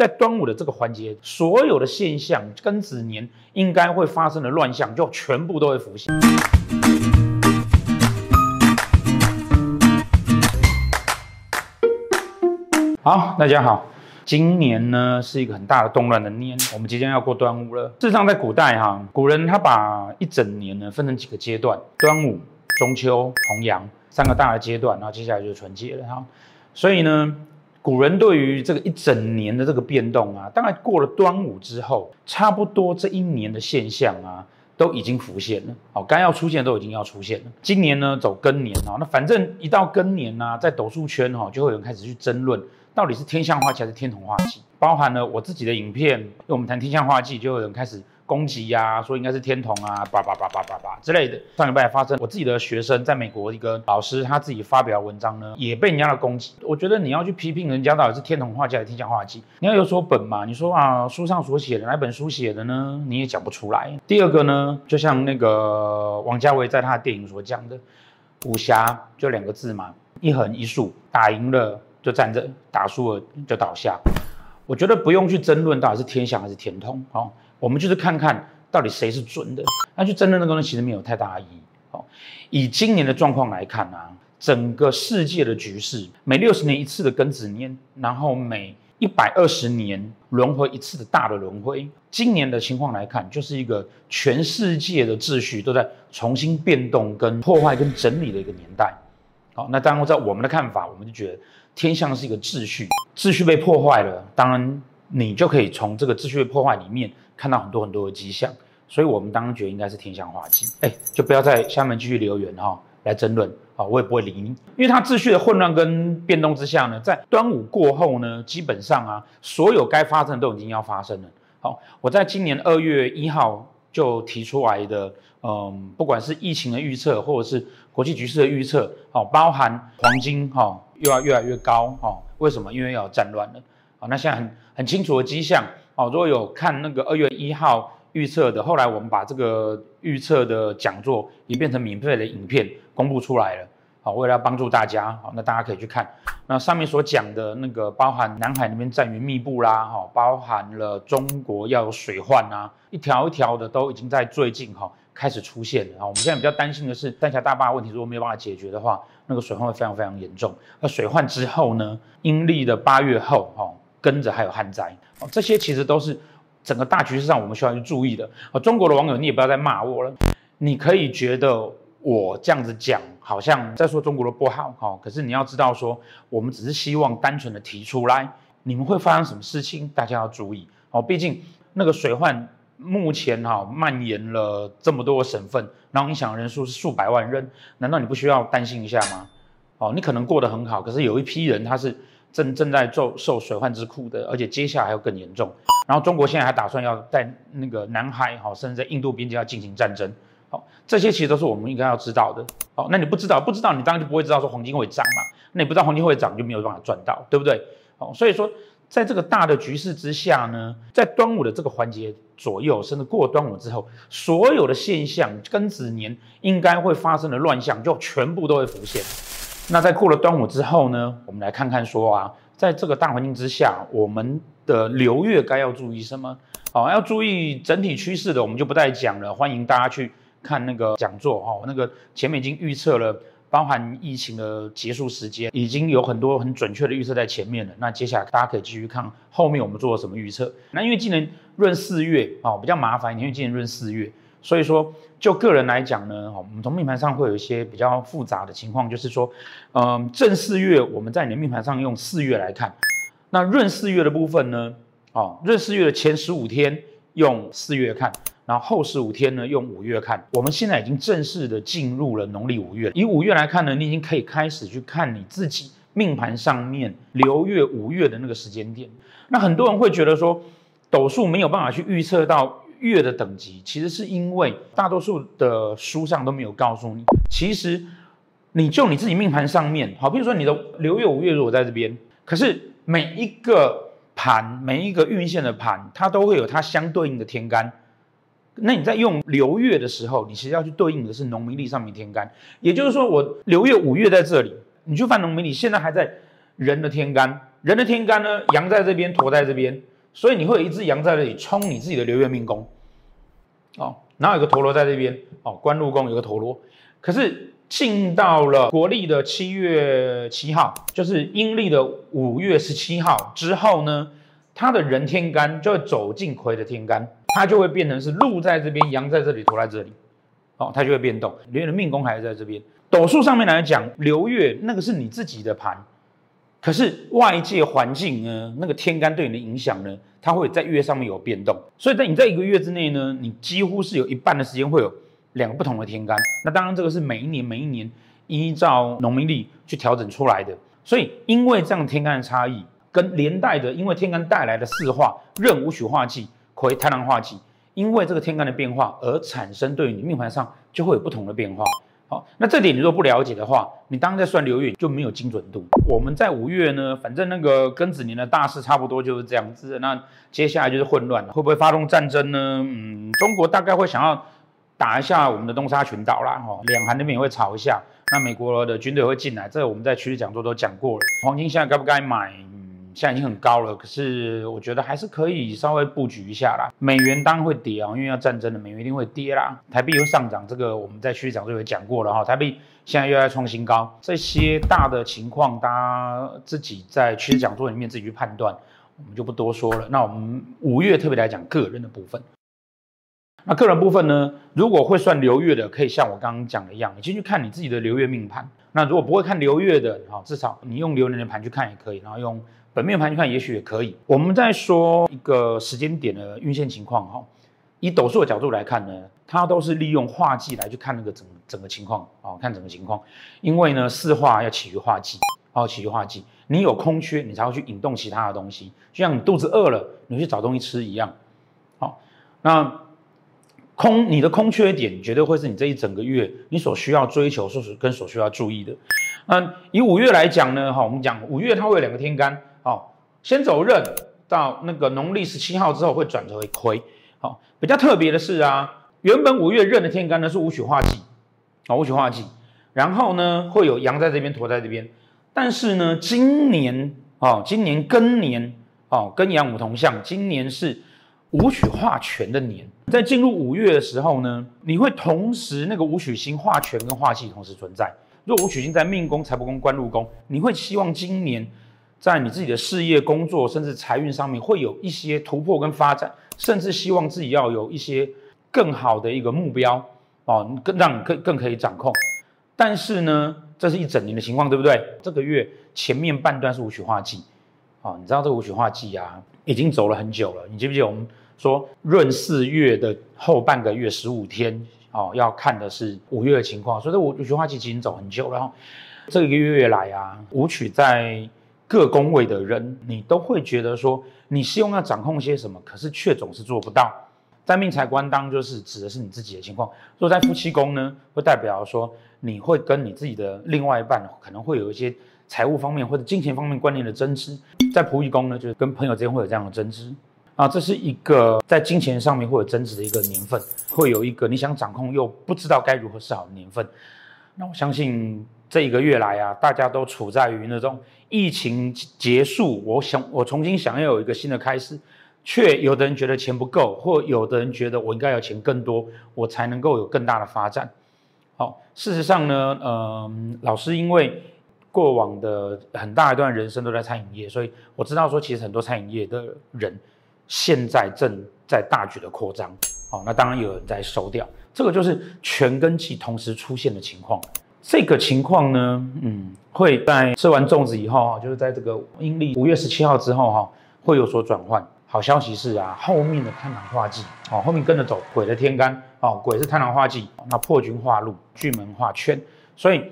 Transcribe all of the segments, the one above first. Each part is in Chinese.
在端午的这个环节，所有的现象庚子年应该会发生的乱象，就全部都会浮现。好，大家好，今年呢是一个很大的动乱的年，我们即将要过端午了。事实上，在古代哈，古人他把一整年呢分成几个阶段：端午、中秋、重阳三个大的阶段，然后接下来就是春节了哈。所以呢。古人对于这个一整年的这个变动啊，大概过了端午之后，差不多这一年的现象啊，都已经浮现了。好，该要出现都已经要出现了。今年呢走庚年啊，那反正一到庚年呢，在斗数圈哈，就会有人开始去争论，到底是天象化忌还是天同化忌。包含了我自己的影片，因为我们谈天象化忌，就有人开始。攻击呀，说应该是天童啊，叭叭叭叭叭叭之类的。上礼拜发生，我自己的学生在美国一个老师，他自己发表文章呢，也被人家的攻击。我觉得你要去批评人家到底是天童画家还是天象化忌，你要有所本嘛。你说啊，书上所写的哪本书写的呢？你也讲不出来。第二个呢，就像那个王家卫在他的电影所讲的，武侠就两个字嘛，一横一竖，打赢了就站着，打输了就倒下。我觉得不用去争论到底是天象还是天通，好。我们就是看看到底谁是准的，那去争论那个东西其实没有太大意义。好，以今年的状况来看啊，整个世界的局势，每六十年一次的庚子年，然后每一百二十年轮回一次的大的轮回，今年的情况来看，就是一个全世界的秩序都在重新变动、跟破坏、跟整理的一个年代。好，那当然在我们的看法，我们就觉得天象是一个秩序，秩序被破坏了，当然你就可以从这个秩序被破坏里面。看到很多很多的迹象，所以我们当然觉得应该是天象化忌。哎，就不要在下面继续留言哈、哦，来争论啊，我也不会理你，因为它秩序的混乱跟变动之下呢，在端午过后呢，基本上啊，所有该发生的都已经要发生了。好，我在今年二月一号就提出来的，嗯，不管是疫情的预测，或者是国际局势的预测，好，包含黄金哈又要越来越高哈，为什么？因为要战乱了。好，那现在很很清楚的迹象。好，如果有看那个二月一号预测的，后来我们把这个预测的讲座也变成免费的影片公布出来了。好，为了要帮助大家，好，那大家可以去看。那上面所讲的那个，包含南海那边战云密布啦，哈，包含了中国要有水患啊，一条一条的都已经在最近哈开始出现了。啊，我们现在比较担心的是三峡大坝问题，如果没有办法解决的话，那个水患会非常非常严重。那水患之后呢，阴历的八月后，哈。跟着还有旱灾，哦，这些其实都是整个大局势上我们需要去注意的。哦，中国的网友，你也不要再骂我了。你可以觉得我这样子讲好像在说中国的不好，哈，可是你要知道说，我们只是希望单纯的提出来，你们会发生什么事情，大家要注意。哦，毕竟那个水患目前哈蔓延了这么多省份，然后影响人数是数百万人，难道你不需要担心一下吗？哦，你可能过得很好，可是有一批人他是。正正在受受水患之苦的，而且接下来还要更严重。然后中国现在还打算要在那个南海，好，甚至在印度边界要进行战争，好，这些其实都是我们应该要知道的。好，那你不知道，不知道你当然就不会知道说黄金会涨嘛。那你不知道黄金会涨，就没有办法赚到，对不对？好，所以说在这个大的局势之下呢，在端午的这个环节左右，甚至过端午之后，所有的现象庚子年应该会发生的乱象，就全部都会浮现。那在过了端午之后呢，我们来看看说啊，在这个大环境之下，我们的流月该要注意什么？好，要注意整体趋势的，我们就不再讲了。欢迎大家去看那个讲座哈，那个前面已经预测了，包含疫情的结束时间，已经有很多很准确的预测在前面了。那接下来大家可以继续看后面我们做了什么预测。那因为今年闰四月啊，比较麻烦，因为今年闰四月。所以说，就个人来讲呢，我们从命盘上会有一些比较复杂的情况，就是说，嗯，正四月我们在你的命盘上用四月来看，那闰四月的部分呢，哦，闰四月的前十五天用四月看，然后后十五天呢用五月看。我们现在已经正式的进入了农历五月，以五月来看呢，你已经可以开始去看你自己命盘上面流月五月的那个时间点。那很多人会觉得说，斗数没有办法去预测到。月的等级其实是因为大多数的书上都没有告诉你，其实你就你自己命盘上面，好，比如说你的流月五月如果在这边，可是每一个盘每一个运线的盘，它都会有它相对应的天干。那你在用流月的时候，你其实要去对应的是农民历上面天干，也就是说我流月五月在这里，你去翻农民历，现在还在人的天干，人的天干呢，羊在这边，驼在这边。所以你会有一只羊在这里冲你自己的流月命宫，哦，然后有个陀螺在这边，哦，官禄宫有个陀螺，可是进到了国历的七月七号，就是阴历的五月十七号之后呢，他的人天干就会走进魁的天干，它就会变成是禄在这边，羊在这里，陀在这里，哦，它就会变动，流月的命宫还是在这边。斗数上面来讲，流月那个是你自己的盘。可是外界环境呢，那个天干对你的影响呢，它会在月上面有变动，所以在你在一个月之内呢，你几乎是有一半的时间会有两个不同的天干。那当然这个是每一年每一年依照农民历去调整出来的。所以因为这样天干的差异，跟连带的因为天干带来的四化壬午曲化忌癸贪狼化忌，因为这个天干的变化而产生对你命盘上就会有不同的变化。好，那这点你若不了解的话，你当在算流月就没有精准度。我们在五月呢，反正那个庚子年的大事差不多就是这样子。那接下来就是混乱了，会不会发动战争呢？嗯，中国大概会想要打一下我们的东沙群岛啦，哈，两韩那边也会吵一下。那美国的军队会进来，这我们在趋势讲座都讲过了。黄金现在该不该买？现在已经很高了，可是我觉得还是可以稍微布局一下啦。美元当然会跌啊，因为要战争了，美元一定会跌啦。台币又上涨，这个我们在趋势讲座有讲过了哈。台币现在又在创新高，这些大的情况，大家自己在趋势讲座里面自己去判断，我们就不多说了。那我们五月特别来讲个人的部分。那个人部分呢，如果会算流月的，可以像我刚刚讲的一样，你进去看你自己的流月命盘。那如果不会看流月的，哈，至少你用流年的盘去看也可以，然后用。本命盘去看，也许也可以。我们在说一个时间点的运线情况哈，以斗数的角度来看呢，它都是利用化忌来去看那个整整个情况啊，看整个情况。因为呢，四化要起于化忌，哦，起于化忌，你有空缺，你才会去引动其他的东西，就像你肚子饿了，你去找东西吃一样。好，那空你的空缺点，绝对会是你这一整个月你所需要追求、所跟所需要注意的。那以五月来讲呢，哈，我们讲五月它会有两个天干。好，先走壬，到那个农历十七号之后会转成为癸。好，比较特别的是啊，原本五月壬的天干呢是武曲化忌，啊武曲化忌，然后呢会有羊在这边，驼在这边。但是呢，今年哦，今年庚年哦，庚阳五同相，今年是武曲化权的年。在进入五月的时候呢，你会同时那个武曲星化权跟化忌同时存在。若武曲星在命宫、财帛宫、官禄宫，你会希望今年。在你自己的事业、工作，甚至财运上面，会有一些突破跟发展，甚至希望自己要有一些更好的一个目标哦，更让你更更可以掌控。但是呢，这是一整年的情况，对不对？这个月前面半段是武曲化忌哦，你知道这个武曲化忌啊，已经走了很久了。你记不记得我们说闰四月的后半个月十五天哦，要看的是五月的情况，所以这武曲化忌已经走很久了。然后这个月来啊，武曲在。各宫位的人，你都会觉得说，你希望要掌控些什么，可是却总是做不到。在命财官当，就是指的是你自己的情况。若在夫妻宫呢，会代表说你会跟你自己的另外一半可能会有一些财务方面或者金钱方面观念的争执。在仆役宫呢，就是跟朋友之间会有这样的争执啊，这是一个在金钱上面会有争执的一个年份，会有一个你想掌控又不知道该如何是好的年份。那我相信。这一个月来啊，大家都处在于那种疫情结束，我想我重新想要有一个新的开始，却有的人觉得钱不够，或有的人觉得我应该要钱更多，我才能够有更大的发展。好，事实上呢，嗯、老师因为过往的很大一段人生都在餐饮业，所以我知道说，其实很多餐饮业的人现在正在大举的扩张。好，那当然有人在收掉，这个就是全跟忌同时出现的情况。这个情况呢，嗯，会在吃完粽子以后啊，就是在这个阴历五月十七号之后哈，会有所转换。好消息是啊，后面的贪狼化忌，哦，后面跟着走鬼的天干，哦，鬼是贪狼化忌，那破军化禄，巨门化圈，所以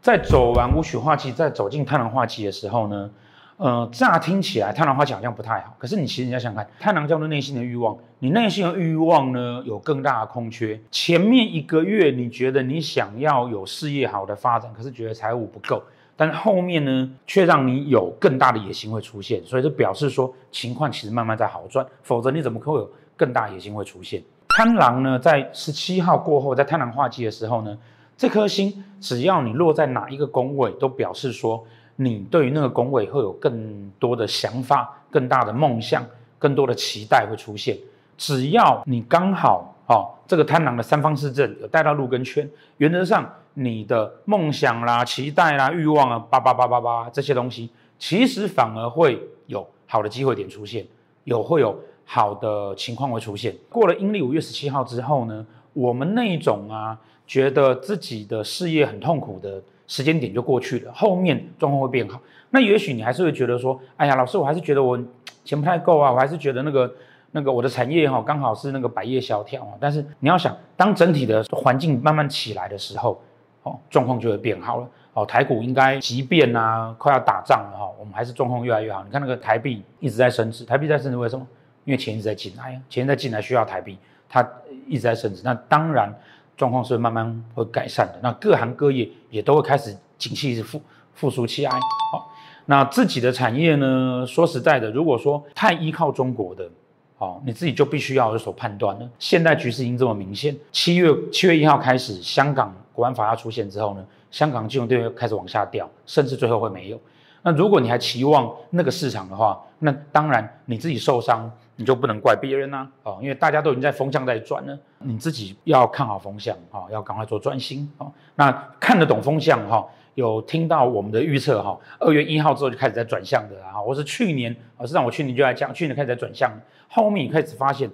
在走完武曲化忌，在走进贪狼化忌的时候呢。呃，乍听起来贪狼化忌好像不太好，可是你其实你要想看，贪狼叫做内心的欲望，你内心的欲望呢有更大的空缺。前面一个月你觉得你想要有事业好的发展，可是觉得财务不够，但后面呢却让你有更大的野心会出现，所以就表示说情况其实慢慢在好转，否则你怎么可会有更大野心会出现？贪狼呢在十七号过后，在贪狼化忌的时候呢，这颗星只要你落在哪一个宫位，都表示说。你对于那个工位会有更多的想法、更大的梦想、更多的期待会出现。只要你刚好哦，这个贪狼的三方四正有带到禄跟圈，原则上你的梦想啦、期待啦、欲望啊，叭叭叭叭叭这些东西，其实反而会有好的机会点出现，有会有好的情况会出现。过了阴历五月十七号之后呢，我们那种啊，觉得自己的事业很痛苦的时间点就过去了，后面状况会变好。那也许你还是会觉得说，哎呀，老师，我还是觉得我钱不太够啊，我还是觉得那个。那个我的产业哈，刚好是那个百业萧条啊。但是你要想，当整体的环境慢慢起来的时候，哦，状况就会变好了。哦，台股应该即便啊快要打仗了哈，我们还是状况越来越好。你看那个台币一直在升值，台币在升值为什么？因为钱一直在进来，钱在进来需要台币，它一直在升值。那当然状况是慢慢会改善的。那各行各业也都会开始景气是复复苏起来。好，那自己的产业呢？说实在的，如果说太依靠中国的。哦，你自己就必须要有所判断了。现在局势已经这么明显，七月七月一号开始，香港国安法要出现之后呢，香港金融队开始往下掉，甚至最后会没有。那如果你还期望那个市场的话，那当然你自己受伤，你就不能怪别人呐。哦，因为大家都已经在风向在转了，你自己要看好风向，哦，要赶快做专心。哦，那看得懂风向，哈。有听到我们的预测哈，二月一号之后就开始在转向的啊，我是去年啊，实际上我去年就来讲，去年开始在转向，后面开始发现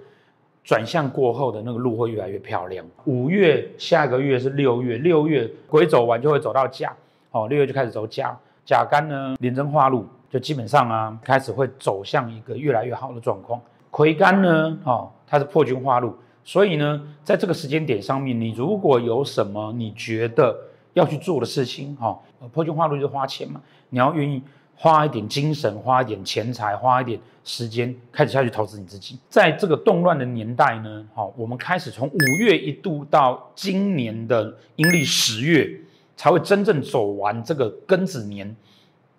转向过后的那个路会越来越漂亮。五月下个月是六月，六月鬼走完就会走到甲，哦，六月就开始走甲，甲干呢廉贞化禄，就基本上啊开始会走向一个越来越好的状况。癸干呢，哦，它是破军化禄，所以呢，在这个时间点上面，你如果有什么你觉得。要去做的事情，哈，破军化禄就是花钱嘛，你要愿意花一点精神，花一点钱财，花一点时间，开始下去投资你自己。在这个动乱的年代呢，哈，我们开始从五月一度到今年的阴历十月，才会真正走完这个庚子年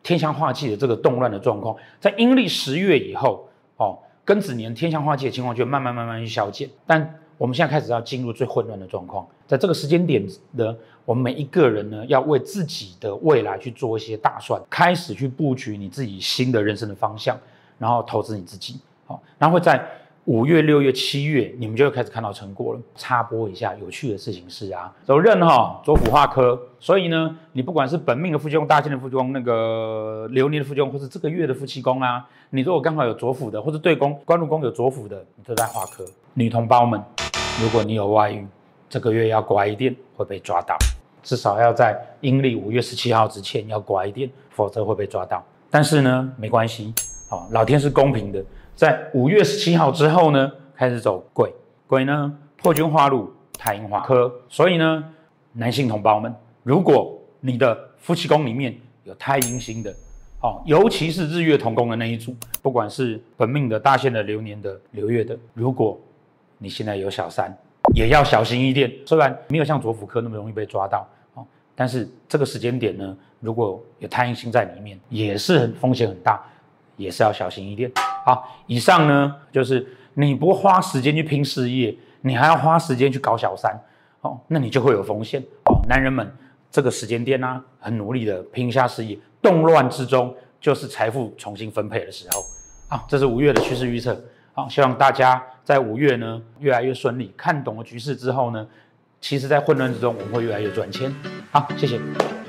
天象化忌的这个动乱的状况。在阴历十月以后，哦，庚子年天象化解的情况就慢慢慢慢去消减，但。我们现在开始要进入最混乱的状况，在这个时间点呢，我们每一个人呢，要为自己的未来去做一些打算，开始去布局你自己新的人生的方向，然后投资你自己，好，然后会在五月、六月、七月，你们就会开始看到成果了。插播一下有趣的事情是啊，走任哈，左辅化科，所以呢，你不管是本命的夫妻宫、大限的夫妻宫、那个流年的夫妻宫，或是这个月的夫妻宫啊，你如果刚好有左辅的，或者对宫、官禄宫有左辅的，你都在化科。女同胞们。如果你有外遇，这个月要乖一点，会被抓到。至少要在阴历五月十七号之前要乖一点，否则会被抓到。但是呢，没关系，哦，老天是公平的，在五月十七号之后呢，开始走鬼，鬼呢破军化禄，太阴化科。所以呢，男性同胞们，如果你的夫妻宫里面有太阴星的，哦，尤其是日月同宫的那一组，不管是本命的、大限的、流年的、流月的，如果你现在有小三，也要小心一点。虽然没有像左辅科那么容易被抓到，哦，但是这个时间点呢，如果有太阴星在里面，也是很风险很大，也是要小心一点。好，以上呢就是你不花时间去拼事业，你还要花时间去搞小三，哦，那你就会有风险。哦，男人们这个时间点呢、很努力的拼一下事业，动乱之中就是财富重新分配的时候。啊，这是五月的趋势预测。好，希望大家在五月呢越来越顺利。看懂了局势之后呢，其实在混乱之中，我们会越来越赚钱。好，谢谢。